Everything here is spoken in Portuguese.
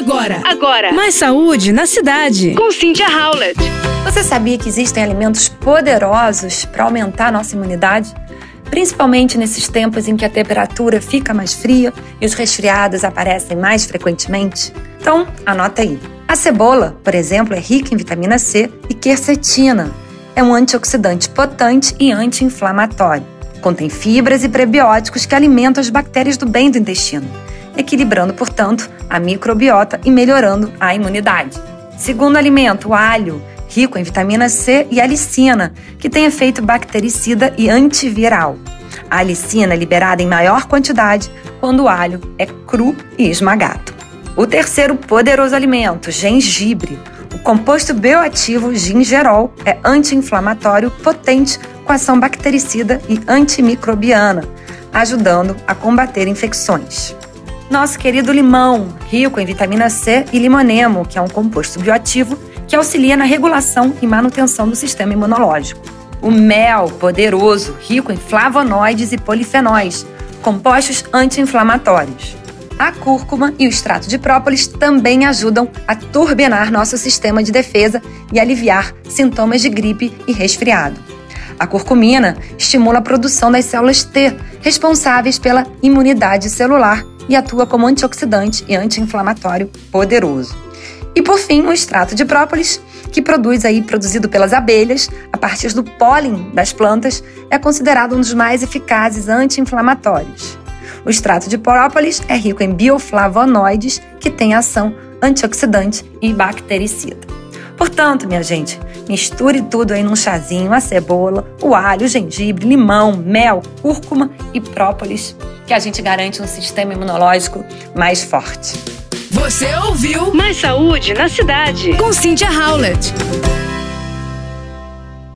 Agora, agora. Mais saúde na cidade. Com Cynthia Howlett. Você sabia que existem alimentos poderosos para aumentar a nossa imunidade? Principalmente nesses tempos em que a temperatura fica mais fria e os resfriados aparecem mais frequentemente? Então, anota aí. A cebola, por exemplo, é rica em vitamina C e quercetina. É um antioxidante potente e anti-inflamatório. Contém fibras e prebióticos que alimentam as bactérias do bem do intestino equilibrando, portanto, a microbiota e melhorando a imunidade. Segundo alimento, o alho, rico em vitamina C e alicina, que tem efeito bactericida e antiviral. A alicina é liberada em maior quantidade quando o alho é cru e esmagado. O terceiro poderoso alimento, gengibre. O composto bioativo gingerol é anti-inflamatório potente com ação bactericida e antimicrobiana, ajudando a combater infecções nosso querido limão, rico em vitamina C e limonemo, que é um composto bioativo que auxilia na regulação e manutenção do sistema imunológico. O mel, poderoso, rico em flavonoides e polifenóis, compostos anti-inflamatórios. A cúrcuma e o extrato de própolis também ajudam a turbinar nosso sistema de defesa e aliviar sintomas de gripe e resfriado. A curcumina estimula a produção das células T, responsáveis pela imunidade celular e atua como antioxidante e anti-inflamatório poderoso. E por fim, o extrato de própolis, que produz aí produzido pelas abelhas a partir do pólen das plantas, é considerado um dos mais eficazes anti-inflamatórios. O extrato de própolis é rico em bioflavonoides, que têm ação antioxidante e bactericida. Portanto, minha gente, misture tudo aí num chazinho, a cebola, o alho, o gengibre, limão, mel, cúrcuma e própolis que a gente garante um sistema imunológico mais forte. Você ouviu Mais Saúde na Cidade com Cynthia Howlett.